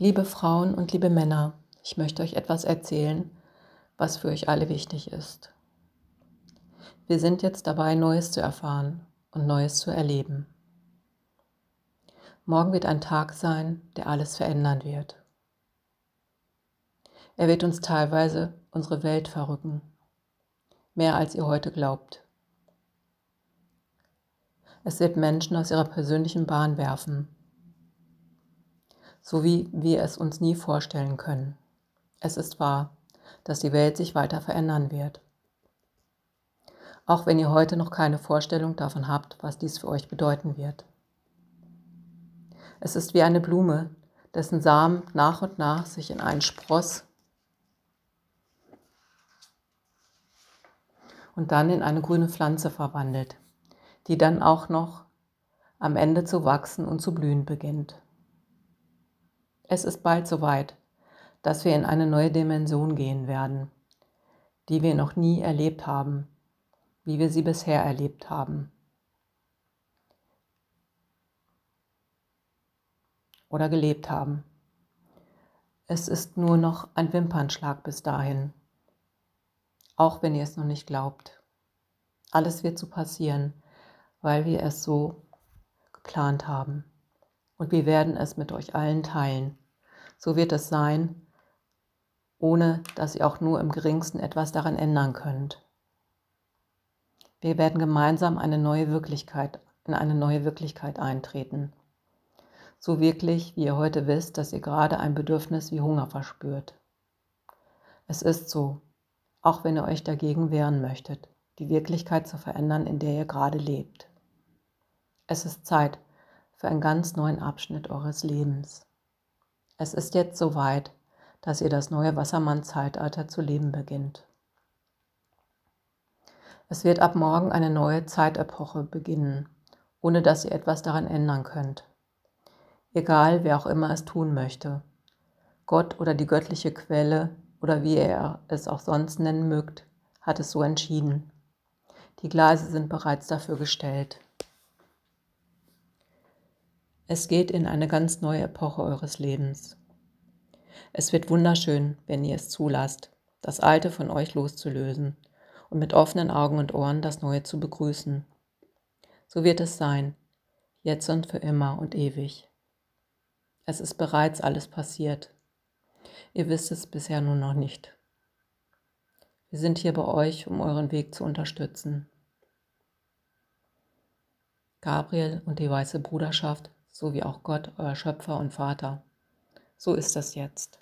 Liebe Frauen und liebe Männer, ich möchte euch etwas erzählen, was für euch alle wichtig ist. Wir sind jetzt dabei, Neues zu erfahren und Neues zu erleben. Morgen wird ein Tag sein, der alles verändern wird. Er wird uns teilweise unsere Welt verrücken, mehr als ihr heute glaubt. Es wird Menschen aus ihrer persönlichen Bahn werfen so wie wir es uns nie vorstellen können. Es ist wahr, dass die Welt sich weiter verändern wird. Auch wenn ihr heute noch keine Vorstellung davon habt, was dies für euch bedeuten wird. Es ist wie eine Blume, dessen Samen nach und nach sich in einen Spross und dann in eine grüne Pflanze verwandelt, die dann auch noch am Ende zu wachsen und zu blühen beginnt. Es ist bald soweit, dass wir in eine neue Dimension gehen werden, die wir noch nie erlebt haben, wie wir sie bisher erlebt haben. Oder gelebt haben. Es ist nur noch ein Wimpernschlag bis dahin, auch wenn ihr es noch nicht glaubt. Alles wird so passieren, weil wir es so geplant haben und wir werden es mit euch allen teilen. So wird es sein, ohne dass ihr auch nur im geringsten etwas daran ändern könnt. Wir werden gemeinsam eine neue Wirklichkeit, in eine neue Wirklichkeit eintreten. So wirklich, wie ihr heute wisst, dass ihr gerade ein Bedürfnis wie Hunger verspürt. Es ist so, auch wenn ihr euch dagegen wehren möchtet, die Wirklichkeit zu verändern, in der ihr gerade lebt. Es ist Zeit, für einen ganz neuen Abschnitt eures Lebens. Es ist jetzt soweit, dass ihr das neue Wassermann-Zeitalter zu leben beginnt. Es wird ab morgen eine neue Zeitepoche beginnen, ohne dass ihr etwas daran ändern könnt. Egal, wer auch immer es tun möchte. Gott oder die göttliche Quelle oder wie ihr es auch sonst nennen mögt, hat es so entschieden. Die Gleise sind bereits dafür gestellt. Es geht in eine ganz neue Epoche eures Lebens. Es wird wunderschön, wenn ihr es zulasst, das Alte von euch loszulösen und mit offenen Augen und Ohren das Neue zu begrüßen. So wird es sein, jetzt und für immer und ewig. Es ist bereits alles passiert. Ihr wisst es bisher nur noch nicht. Wir sind hier bei euch, um euren Weg zu unterstützen. Gabriel und die Weiße Bruderschaft so wie auch Gott, euer Schöpfer und Vater. So ist das jetzt.